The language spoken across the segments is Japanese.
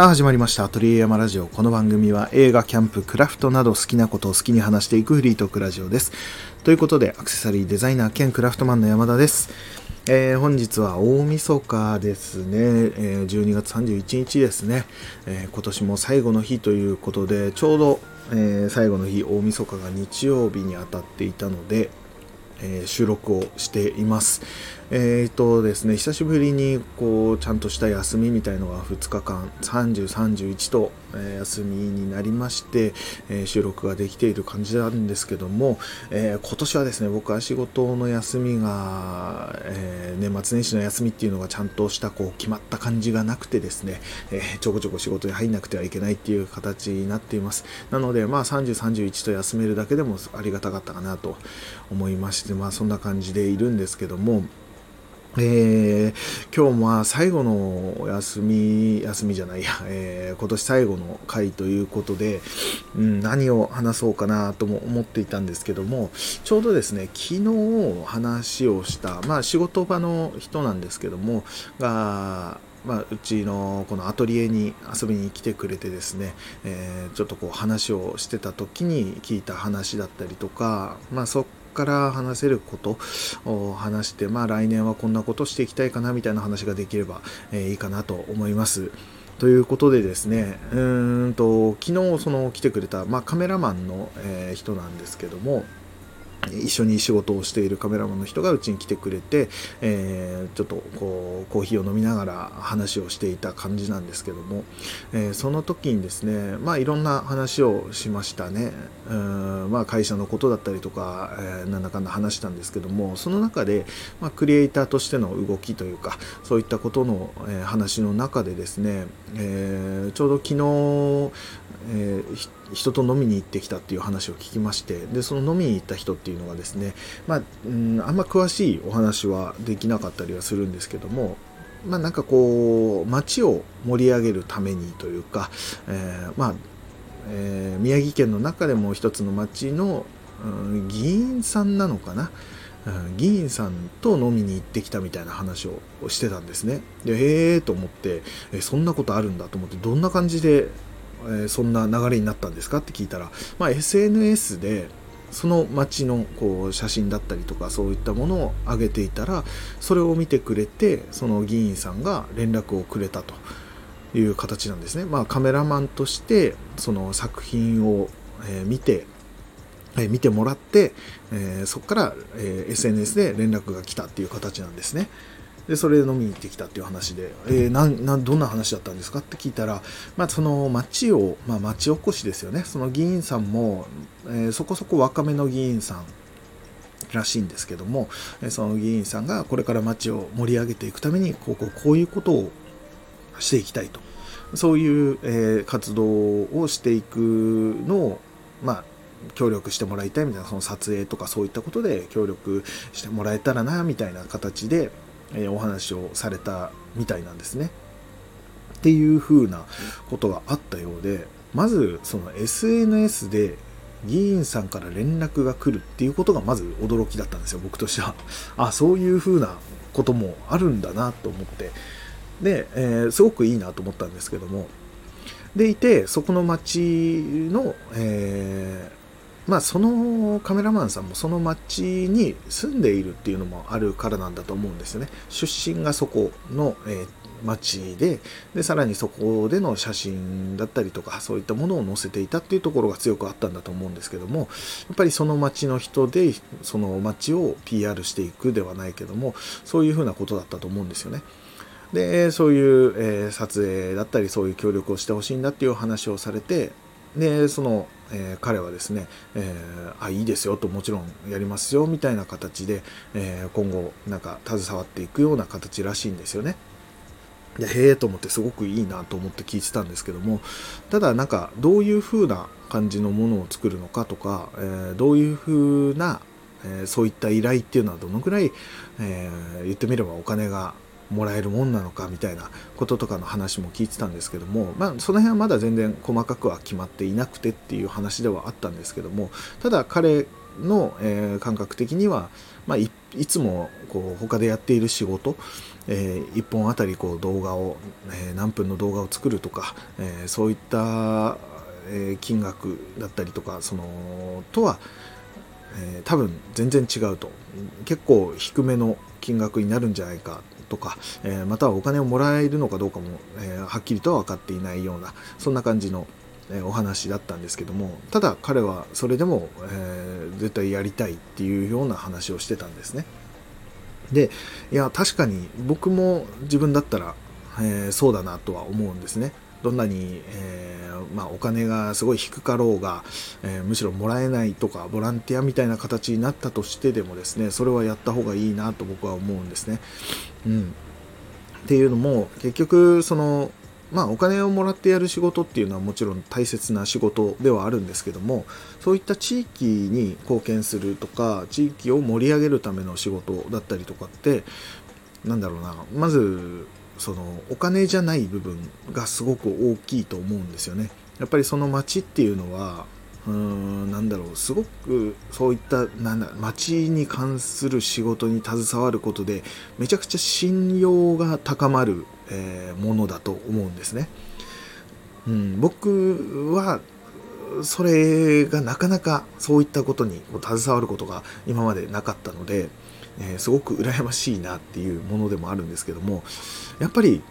さあ始まりました。アトリエ山ラジオ。この番組は映画、キャンプ、クラフトなど好きなことを好きに話していくフリートークラジオです。ということで、アクセサリーデザイナー兼クラフトマンの山田です。えー、本日は大晦日ですね、えー、12月31日ですね、えー、今年も最後の日ということで、ちょうど、え最後の日、大晦日が日曜日に当たっていたので、え収録をしています。えーとですね、久しぶりにこうちゃんとした休みみたいのが2日間30、31と、えー、休みになりまして、えー、収録ができている感じなんですけども、え、今年はですね僕は仕事の休みが、え年末年始の休みっていうのがちゃんとしたこう決まった感じがなくてですね、えちょこちょこ仕事に入んなくてはいけないっていう形になっています。なのでまあ30、31と休めるだけでもありがたかったかなと思いましてまあそんな感じでいるんですけどもえー、今日は最後のお休み、休みじゃないや、えー、今年最後の回ということで、うん、何を話そうかなとも思っていたんですけども、ちょうどですね、昨日話をした、まあ仕事場の人なんですけども、が、まあ、うちのこのアトリエに遊びに来てくれてですね、えー、ちょっとこう話をしてた時に聞いた話だったりとか、まあ、そから話せることを話して、まあ来年はこんなことしていきたいかなみたいな話ができれば、えー、いいかなと思います。ということでですね、うんと昨日その来てくれた、まあ、カメラマンの、えー、人なんですけども、一緒に仕事をしているカメラマンの人がうちに来てくれて、えー、ちょっとこうコーヒーを飲みながら話をしていた感じなんですけども、えー、その時にですねまあいろんな話をしましたね。うんまあ会社のことだったりとか、えー、なんだかんだ話したんですけどもその中で、まあ、クリエイターとしての動きというかそういったことの、え話の中でですね、えちょうど昨日、えー人と飲みに行ってきたっていう話を聞きましてでその飲みに行った人っていうのがですね、まあ、うんあんま詳しいお話はできなかったりはするんですけどもまあ、なんかこう街を盛り上げるためにというか、えー、まあえー、宮城県の中でも一つの町の、うん、議員さんなのかな、うん、議員さんと飲みに行ってきたみたいな話をしてたんですね。でへえと思って、えそんなことあるんだと思ってどんな感じでえそんな流れになったんですか？って聞いたら、まあ、SNS でその街のこう写真だったりとかそういったものを上げていたらそれを見てくれてその議員さんが連絡をくれたという形なんですね。まあ、カメラマンとしてその作品を、え見てえ見てもらって、えそこから、え SNS で連絡が来たっていう形なんですね。でそれで飲みに行ってきたっていう話で、えー、ななどんな話だったんですかって聞いたら、まあ、その町を、まあ、町おこしですよね。その議員さんも、えー、そこそこ若めの議員さんらしいんですけどもその議員さんがこれから町を盛り上げていくためにこうこうこういうことをしていきたいと。そういう、えー、活動をしていくのをまあ協力してもらいたいみたいなその撮影とかそういったことで協力してもらえたらなみたいな形で、えお話をされたみたいなんですね。っていう風なことがあったようでまずその SNS で議員さんから連絡が来るっていうことがまず驚きだったんですよ僕としては。あそういう風なこともあるんだなと思って。で、えー、すごくいいなと思ったんですけども。でいてそこの町の、えまあ、そのカメラマンさんもその町に住んでいるっていうのもあるからなんだと思うんですよね。出身がそこの、えー、町ででさらにそこでの写真だったりとかそういったものを載せていたっていうところが強くあったんだと思うんですけどもやっぱりその町の人でその町を PR していくではないけどもそういうふうなことだったと思うんですよね。でそういう、えー、撮影だったりそういう協力をしてほしいんだっていう話をされてでそのえー、彼はですね、えー、あいいですよともちろんやりますよみたいな形で、えー、今後なんか携わっていくような形らしいんですよね。でへえと思ってすごくいいなと思って聞いてたんですけどもただなんかどういう風な感じのものを作るのかとか、えー、どういう風な、え、そういった依頼っていうのはどのくらい、え、言ってみればお金がもらえるもんなのかみたいなこととかの話も聞いてたんですけども、まあ、その辺はまだ全然細かくは決まっていなくてっていう話ではあったんですけどもただ彼の、えー、感覚的には、まあ、いつもこう他でやっている仕事、えー、1本あたりこう動画を、えー、何分の動画を作るとか、えー、そういった、金額だったりとかそのとは、え多分全然違うと。結構低めの金額になるんじゃないかとか、えまたはお金をもらえるのかどうかも、えはっきりとは分かっていないようなそんな感じのえお話だったんですけどもただ彼はそれでも、え、絶対やりたいっていうような話をしてたんですね。でいや確かに僕も自分だったら、え、そうだなとは思うんですね。どんなに、えー、まあ、お金がすごい低かろうが、えー、むしろもらえないとかボランティアみたいな形になったとしてでもですねそれはやった方がいいなと僕は思うんですね。うん、っていうのも結局そのまあ、お金をもらってやる仕事っていうのはもちろん大切な仕事ではあるんですけどもそういった地域に貢献するとか地域を盛り上げるための仕事だったりとかってなんだろうなまずそのお金じゃない部分がすごく大きいと思うんですよね。やっぱりその町っていうのはうーんなんだろうすごくそういったなんだ町に関する仕事に携わることでめちゃくちゃ信用が高まるえー、ものだと思うんですね。うん、僕はそれがなかなかそういったことに携わることが今までなかったので、えー、すごく羨ましいなっていうものでもあるんですけどもやっぱり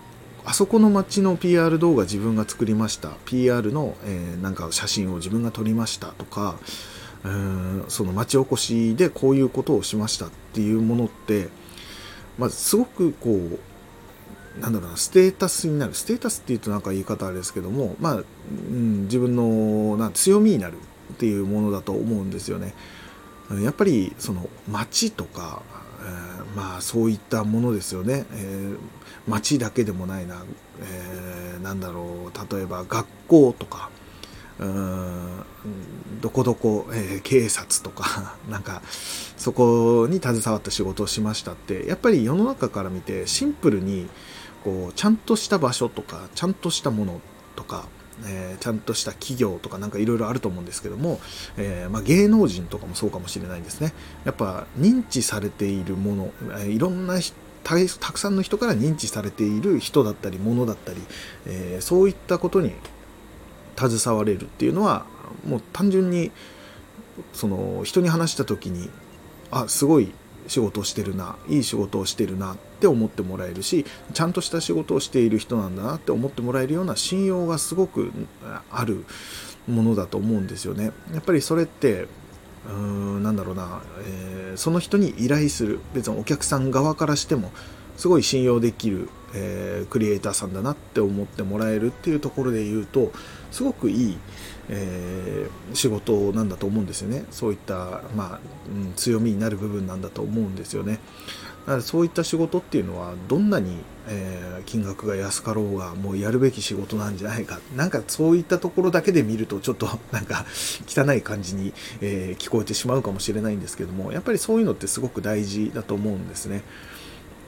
あそこの街の PR 動画自分が作りました PR の、えー、なんか写真を自分が撮りましたとかうーんその町おこしでこういうことをしましたっていうものって、まあ、すごくこうなんだろうな、ステータスになる。ステータスっていうとなんか言い方あれですけども、まあ、うん、自分のな強みになるっていうものだと思うんですよね。やっぱりその街とか、えー、まあそういったものですよね。えー、街だけでもないな、えー、なんだろう、例えば学校とか、うんどこどこ、えー、警察とか なんかそこに携わった仕事をしましたってやっぱり世の中から見てシンプルにこうちゃんとした場所とかちゃんとしたものとか、えー、ちゃんとした企業とかなんかいろいろあると思うんですけども、えー、まあ、芸能人とかもそうかもしれないですね。やっぱ認知されているもの、えー、いろんなたくさんの人から認知されている人だったり物だったり、えそういったことに携われるっていうのはもう単純にその人に話した時にあすごい仕事をしてるないい仕事をしてるなっって思ってもらえるしちゃんとした仕事をしている人なんだなって思ってもらえるような信用がすごくあるものだと思うんですよね。やっぱりそれってうーんなんだろうな、えー、その人に依頼する。別にお客さん側からしてもすごい信用できる、えー、クリエイターさんだなって思ってもらえるっていうところで言うとすごくいいえー、仕事なんだと思うんですよね。そういった、まあうん、強みになる部分なんだと思うんですよね。だからそういった仕事っていうのはどんなに、えー、金額が安かろうがもうやるべき仕事なんじゃないか。なんかそういったところだけで見るとちょっと なんか汚い感じに、えー、聞こえてしまうかもしれないんですけどもやっぱりそういうのってすごく大事だと思うんですね。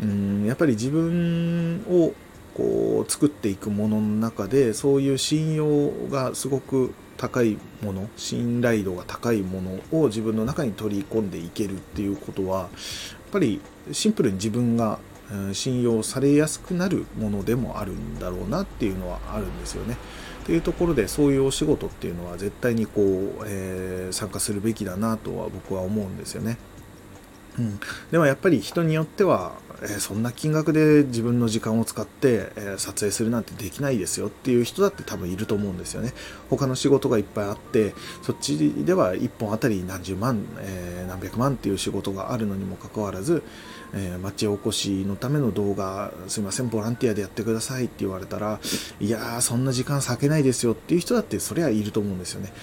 うんやっぱり自分をこう作っていくものの中でそういう信用がすごく高いもの信頼度が高いものを自分の中に取り込んでいけるっていうことはやっぱりシンプルに自分が信用されやすくなるものでもあるんだろうなっていうのはあるんですよね。というところでそういうお仕事っていうのは絶対にこう、えー、参加するべきだなとは僕は思うんですよね。うん、でもやっぱり人によってはえー、そんな金額で自分の時間を使って、えー、撮影するなんてできないですよっていう人だって多分いると思うんですよね。他の仕事がいっぱいあって、そっちでは1本あたり何十万、えー、何百万っていう仕事があるのにもかかわらず、え町おこしのための動画、すいません、ボランティアでやってくださいって言われたら、いやー、そんな時間割けないですよっていう人だってそりゃいると思うんですよね。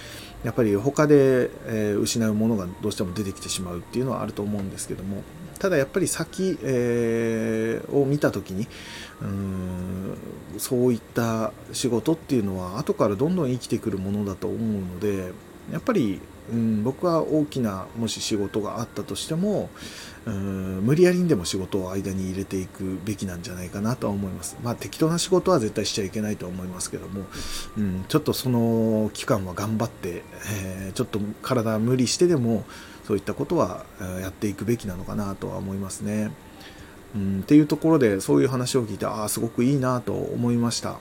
やっぱり他で、え失うものがどうしても出てきてしまうっていうのはあると思うんですけども、ただやっぱり先、えー、を見た時にうんそういった仕事っていうのは後からどんどん生きてくるものだと思うのでやっぱり、うん、僕は大きなもし仕事があったとしてもうん無理やりにでも仕事を間に入れていくべきなんじゃないかなとは思います。まあ適当な仕事は絶対しちゃいけないと思いますけども、うん、ちょっとその期間は頑張って、えー、ちょっと体無理してでもそういったことはやっていくべきなのかなとは思いますね。うん、っていうところでそういう話を聞いてああすごくいいなと思いました。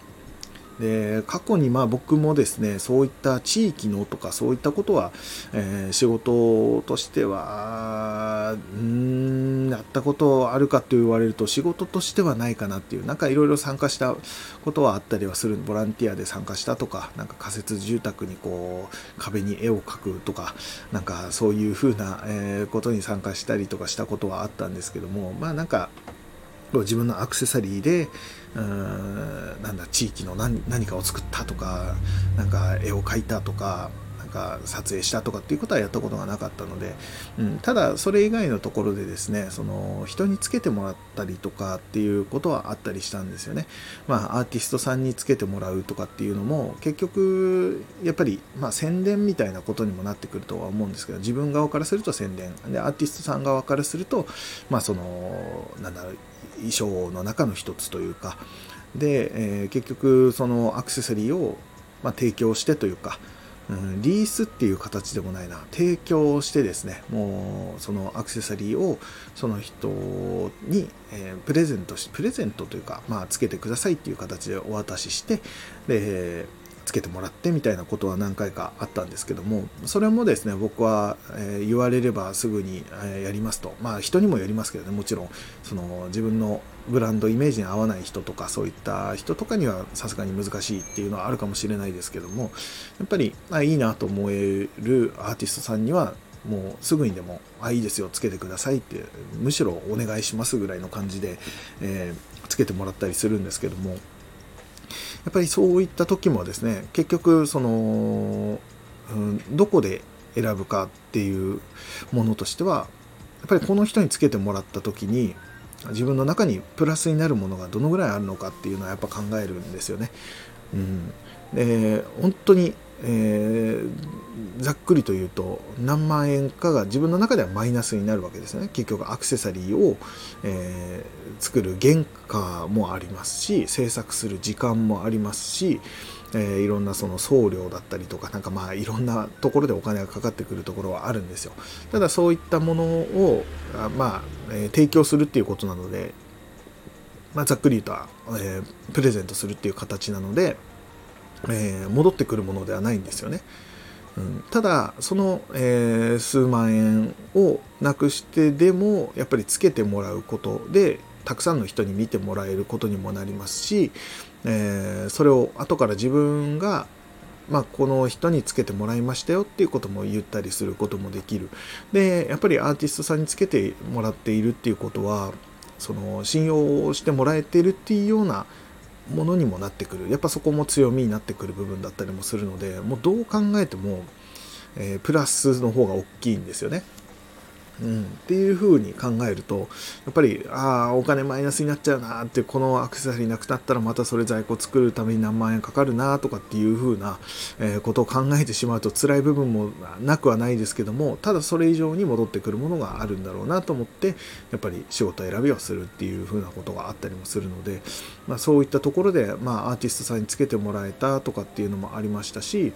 で過去にまあ僕もですねそういった地域のとかそういったことは、えー、仕事としてはうんやったことあるかと言われると仕事としてはないかなっていうなんかいろいろ参加したことはあったりはする。ボランティアで参加したとかなんか仮設住宅にこう壁に絵を描くとかなんかそういうふうな、えー、ことに参加したりとかしたことはあったんですけどもまあなんか自分のアクセサリーでうんなんだ地域の何何かを作ったとかなんか絵を描いたとかなんか撮影したとかっていうことはやったことがなかったので、うん、ただそれ以外のところでですねその人につけてもらったりとかっていうことはあったりしたんですよね。まあアーティストさんにつけてもらうとかっていうのも結局やっぱりまあ宣伝みたいなことにもなってくるとは思うんですけど自分側からすると宣伝でアーティストさん側からするとまあそのなんだろう衣装の中の一つというかで、えー、結局そのアクセサリーを、まあ、提供してというか、うん、リースっていう形でもないな。提供してですねもうそのアクセサリーをその人に、えー、プレゼントしプレゼントというか、まあ、つけてくださいっていう形でお渡ししてでつけてもらってみたいなことは何回かあったんですけどもそれもですね僕は、え、言われればすぐに、え、やりますと。まあ人にもよりますけどねもちろんその自分のブランドイメージに合わない人とかそういった人とかにはさすがに難しいっていうのはあるかもしれないですけどもやっぱりあいいなと思えるアーティストさんにはもうすぐにでも「あいいですよつけてください」ってむしろお願いしますぐらいの感じで、えー、つけてもらったりするんですけどもやっぱりそういった時もですね結局その、うん、どこで選ぶかっていうものとしてはやっぱりこの人につけてもらった時に自分の中にプラスになるものがどのぐらいあるのかっていうのはやっぱ考えるんですよね。うん、で本当にえー、ざっくりと言うと何万円かが自分の中ではマイナスになるわけですね。結局アクセサリーを、えー、作る原価もありますし制作する時間もありますし、えー、いろんなその送料だったりとかなんかまあいろんなところでお金がかかってくるところはあるんですよ。ただそういったものをまあ、え提供するっていうことなのでまあ、ざっくり言うと、えプレゼントするっていう形なのでえー、戻ってくるものではないんですよね。うん、ただその、えー、数万円をなくしてでもやっぱりつけてもらうことでたくさんの人に見てもらえることにもなりますし、えー、それを後から自分がまあ、この人につけてもらいましたよっていうことも言ったりすることもできる。で、やっぱりアーティストさんにつけてもらっているっていうことは、その信用してもらえてるっていうようなものにもなってくるやっぱそこも強みになってくる部分だったりもするのでもうどう考えても、えー、プラスの方が大きいんですよね。うん、っていう風に考えるとやっぱりああお金マイナスになっちゃうなってこのアクセサリーなくなったらまたそれ在庫作るために何万円かかるなとかっていう風な、え、ことを考えてしまうと辛い部分もなくはないですけどもただそれ以上に戻ってくるものがあるんだろうなと思ってやっぱり仕事選びをするっていう風なことがあったりもするので、まあ、そういったところで、まあ、アーティストさんにつけてもらえたとかっていうのもありましたし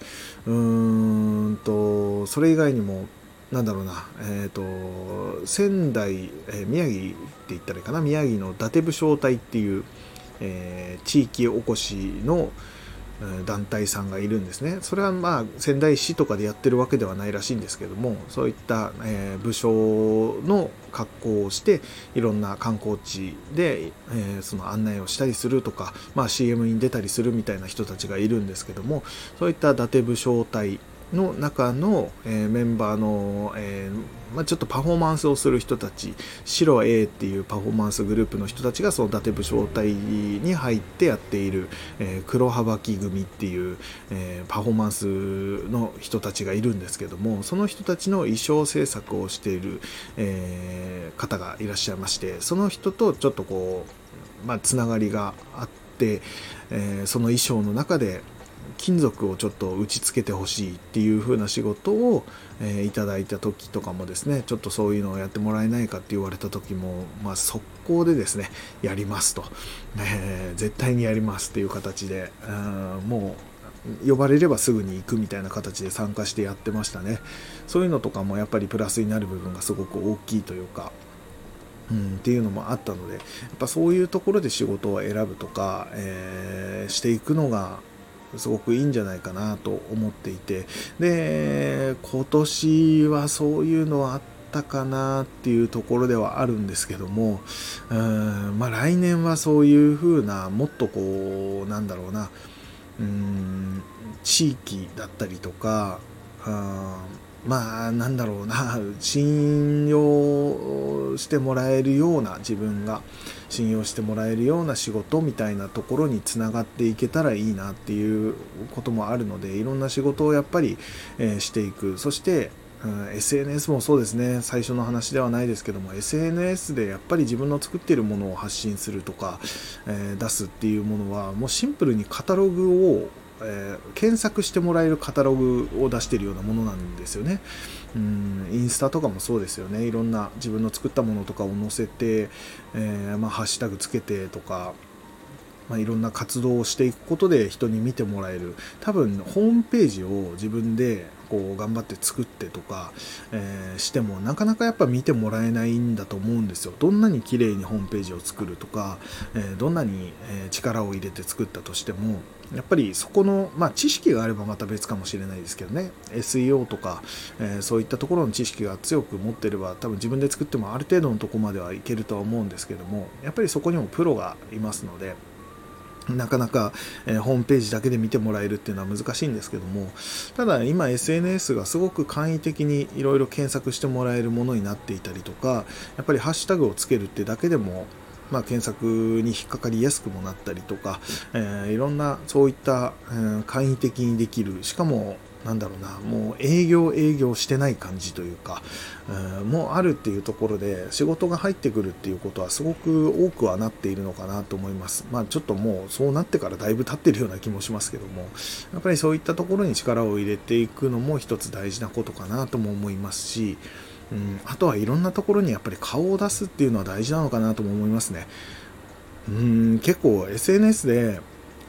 うーんとそれ以外にもなんだろうな、えっ、ー、と、仙台、えー、宮城って言ったらいいかな、宮城の伊達武将隊っていう、えー、地域おこしの団体さんがいるんですね。それはまあ仙台市とかでやってるわけではないらしいんですけども、そういった、えー、武将の格好をしていろんな観光地で、えー、その案内をしたりするとか、まあ、CM に出たりするみたいな人たちがいるんですけども、そういった伊達武将隊の中の、えー、メンバーの、えー、まあ、ちょっとパフォーマンスをする人たち白 A っていうパフォーマンスグループの人たちがその伊達武将隊に入ってやっている、えー、黒羽ばき組っていう、えパフォーマンスの人たちがいるんですけどもその人たちの衣装制作をしている、え方がいらっしゃいましてその人とちょっとこう、まあ、つながりがあって、えその衣装の中で金属をちょっと打ち付けてほしいっていう風な仕事を、えー、いただいた時とかもですねちょっとそういうのをやってもらえないかって言われた時も、まあ、速攻でですねやりますと、えー、絶対にやりますっていう形で、うん、もう呼ばれればすぐに行くみたいな形で参加してやってましたね。そういうのとかもやっぱりプラスになる部分がすごく大きいというかうん、っていうのもあったのでやっぱそういうところで仕事を選ぶとか、えー、していくのがすごくいいんじゃないかなと思っていて。で今年はそういうのはあったかなっていうところではあるんですけどもうんまあ来年はそういうふうなもっとこうなんだろうなうん地域だったりとかまあなんだろうな。信用してもらえるような自分が信用してもらえるような仕事みたいなところにつながっていけたらいいなっていうこともあるのでいろんな仕事をやっぱり、えー、していく。そしてうん、SNS もそうですね。最初の話ではないですけども SNS でやっぱり自分の作っているものを発信するとか、えー、出すっていうものはもうシンプルにカタログをえー、検索してもらえるカタログを出しているようなものなんですよね。うんインスタとかもそうですよね。いろんな自分の作ったものとかを載せて、えー、まあ、ハッシュタグつけてとか、まあ、いろんな活動をしていくことで人に見てもらえる。多分ホームページを自分でこう頑張って作ってとか、えー、してもなかなかやっぱ見てもらえないんだと思うんですよ。どんなに綺麗にホームページを作るとか、えー、どんなに力を入れて作ったとしてもやっぱりそこの、まあ、知識があればまた別かもしれないですけどね。SEO とか、えー、そういったところの知識が強く持ってれば多分自分で作ってもある程度のとこまではいけるとは思うんですけどもやっぱりそこにもプロがいますのでなかなか、えー、ホームページだけで見てもらえるっていうのは難しいんですけどもただ今 SNS がすごく簡易的にいろいろ検索してもらえるものになっていたりとかやっぱりハッシュタグをつけるってだけでもまあ、検索に引っかかりやすくもなったりとか、えー、いろんなそういった、えー、簡易的にできるしかもなんだろうなもう営業営業してない感じというか、えー、もうあるっていうところで仕事が入ってくるっていうことはすごく多くはなっているのかなと思います。まあちょっともうそうなってからだいぶ経ってるような気もしますけどもやっぱりそういったところに力を入れていくのも一つ大事なことかなとも思いますしうん、あとはいろんなところにやっぱり顔を出すっていうのは大事なのかなとも思いますね。うん結構 SNS で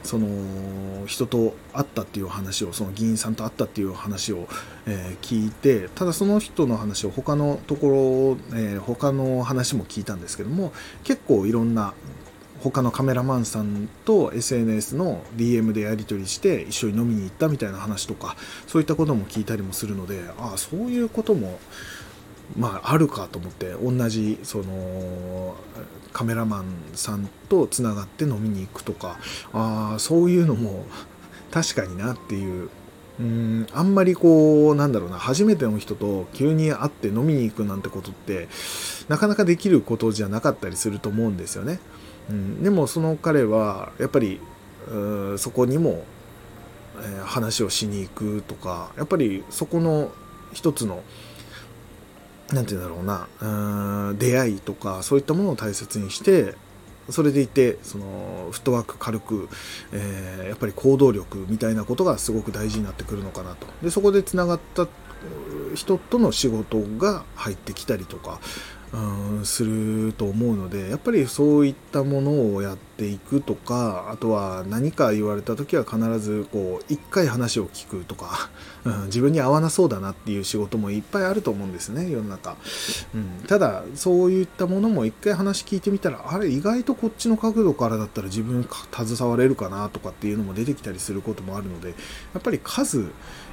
その人と会ったっていう話をその議員さんと会ったっていう話を、えー、聞いてただその人の話を他のところ、えー、他の話も聞いたんですけども結構いろんな他のカメラマンさんと SNS の DM でやり取りして一緒に飲みに行ったみたいな話とかそういったことも聞いたりもするのでああそういうこともまああるかと思って同じそのカメラマンさんとつながって飲みに行くとかあそういうのも確かになっていううんあんまりこうなんだろうな初めての人と急に会って飲みに行くなんてことってなかなかできることじゃなかったりすると思うんですよね。うん、でもその彼はやっぱりそこにも、えー、話をしに行くとかやっぱりそこの一つの何て言うんだろうな。うん出会いとかそういったものを大切にしてそれでいてそのフットワーク軽く、えー、やっぱり行動力みたいなことがすごく大事になってくるのかなと。でそこでつながった人との仕事が入ってきたりとかすると思うのでやっぱりそういったものをやっていくとかあとは何か言われた時は必ずこう一回話を聞くとか、うん、自分に合わなそうだなっていう仕事もいっぱいあると思うんですね世の中、うん、ただそういったものも一回話聞いてみたらあれ意外とこっちの角度からだったら自分携われるかなとかっていうのも出てきたりすることもあるのでやっぱり数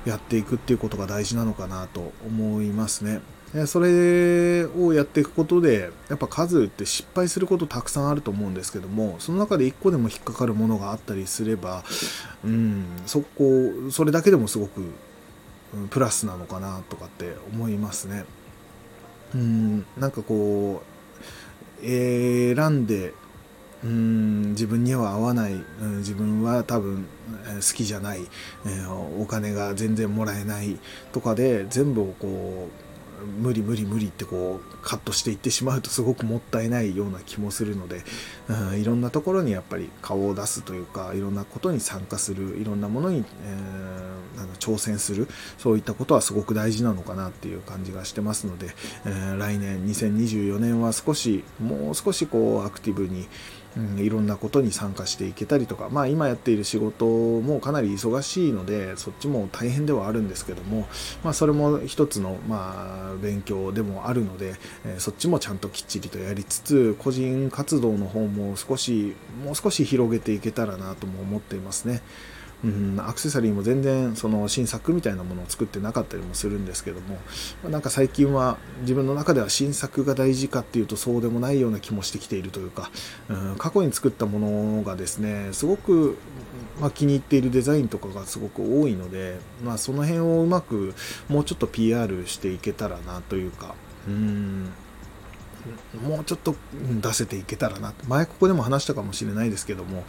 やっていくっていうことが大事なのかなと思いますね。それをやっていくことでやっぱ数って失敗することたくさんあると思うんですけどもその中で1個でも引っかかるものがあったりすれば、うん、そこそれだけでもすごく、プラスなのかなとかって思いますね。うん、なんかこう選んでうん自分には合わない、うん、自分は多分、好きじゃない、えー、お金が全然もらえないとかで全部をこう無理無理無理ってこうカットしていってしまうとすごくもったいないような気もするので、うん、いろんなところにやっぱり顔を出すというかいろんなことに参加するいろんなものに、えー、なんか挑戦するそういったことはすごく大事なのかなっていう感じがしてますので、えー、来年2024年は少しもう少しこうアクティブにうん、いろんなことに参加していけたりとか、まあ、今やっている仕事もかなり忙しいのでそっちも大変ではあるんですけども、まあ、それも一つの、まあ、勉強でもあるので、えー、そっちもちゃんときっちりとやりつつ個人活動の方も少しもう少し広げていけたらなとも思っていますね。うん、アクセサリーも全然その新作みたいなものを作ってなかったりもするんですけども、まなんか最近は自分の中では新作が大事かっていうとそうでもないような気もしてきているというか、うん、過去に作ったものがですねすごく、まあ、気に入っているデザインとかがすごく多いので、まあ、その辺をうまくもうちょっと PR していけたらなというかうん。もうちょっと出せていけたらな前ここでも話したかもしれないですけどもや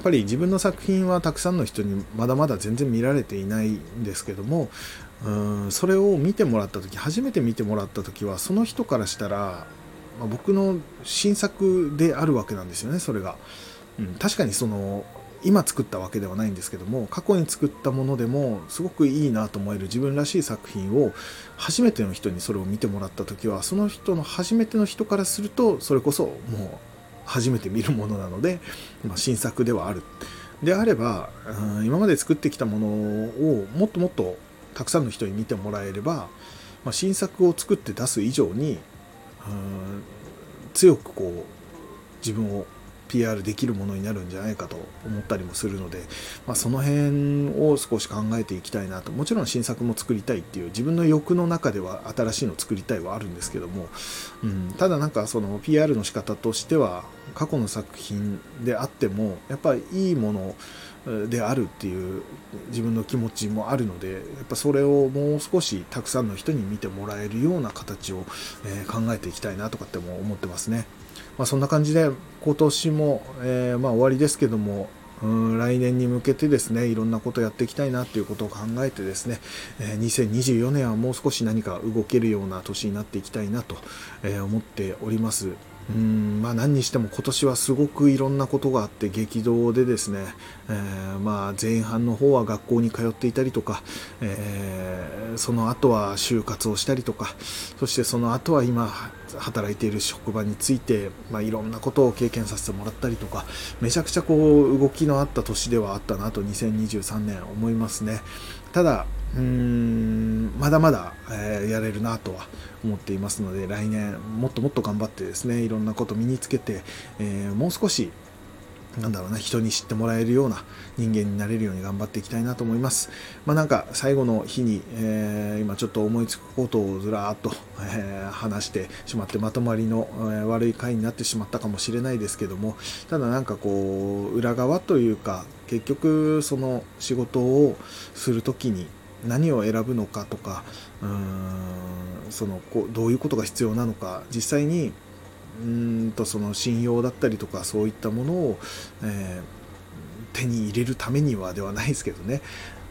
っぱり自分の作品はたくさんの人にまだまだ全然見られていないんですけどもうんそれを見てもらった時初めて見てもらった時はその人からしたら、まあ、僕の新作であるわけなんですよねそれが。うん、確かにその今作ったわけではないんですけども過去に作ったものでもすごくいいなと思える自分らしい作品を初めての人にそれを見てもらった時はその人の初めての人からするとそれこそもう初めて見るものなので、まあ、新作ではある。であれば、うん、今まで作ってきたものをもっともっとたくさんの人に見てもらえれば、まあ、新作を作って出す以上に、うん、強くこう自分を PR できるものになるんじゃないかと思ったりもするので、まあ、その辺を少し考えていきたいなともちろん新作も作りたいっていう自分の欲の中では新しいの作りたいはあるんですけども、うん、ただなんかその PR の仕方としては過去の作品であってもやっぱりいいものであるっていう自分の気持ちもあるのでやっぱそれをもう少したくさんの人に見てもらえるような形を、え考えていきたいなとかっても思ってますね。まあ、そんな感じで今年も、えー、まあ、終わりですけどもうん来年に向けてですねいろんなことやっていきたいなということを考えてですね、え、2024年はもう少し何か動けるような年になっていきたいなと、え、思っております。うんまあ、何にしても今年はすごくいろんなことがあって激動でですね、えー、まあ前半の方は学校に通っていたりとか、えー、その後は就活をしたりとかそしてその後は今働いている職場について、まあ、いろんなことを経験させてもらったりとかめちゃくちゃこう動きのあった年ではあったなと2023年思いますね。ただうーんまだまだ、えー、やれるなとは思っていますので来年もっともっと頑張ってですねいろんなこと身につけて、えー、もう少しなんだろうな、人に知ってもらえるような人間になれるように頑張っていきたいなと思います。まあ、なんか最後の日に、えー、今ちょっと思いつくことをずらーっと、えー、話してしまってまとまりの、えー、悪い回になってしまったかもしれないですけども、ただなんかこう、裏側というか、結局その仕事をするときに何を選ぶのかとかうーんそのこうどういうことが必要なのか実際にうんとその信用だったりとかそういったものを、えー、手に入れるためにはではないですけどね。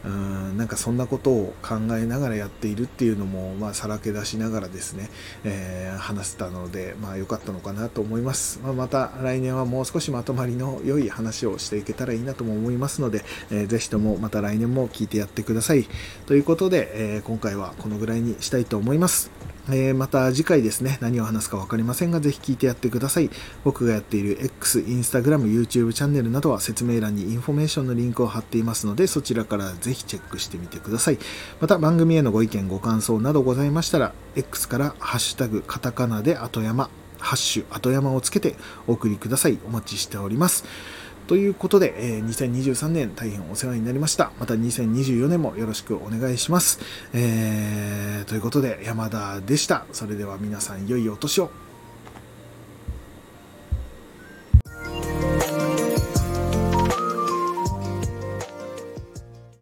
うんなんかそんなことを考えながらやっているっていうのも、まあ、さらけ出しながらですね、えー、話せたので、まあ、良かったのかなと思います。まあ、また来年はもう少しまとまりの良い話をしていけたらいいなとも思いますので、えー、ぜひともまた来年も聞いてやってください。ということで、えー、今回はこのぐらいにしたいと思います。えー、また次回ですね、何を話すか分かりませんが、ぜひ聞いてやってください。僕がやっている X、Instagram、YouTube チャンネルなどは説明欄にインフォメーションのリンクを貼っていますので、そちらからぜぜひチェックしてみてください。また番組へのご意見、ご感想などございましたら、X からハッシュタグ、カタカナで後山、ハッシュ後山をつけてお送りください。お待ちしております。ということで、え、2023年大変お世話になりました。また2024年もよろしくお願いします。えー、ということで、山田でした。それでは皆さん良いお年を。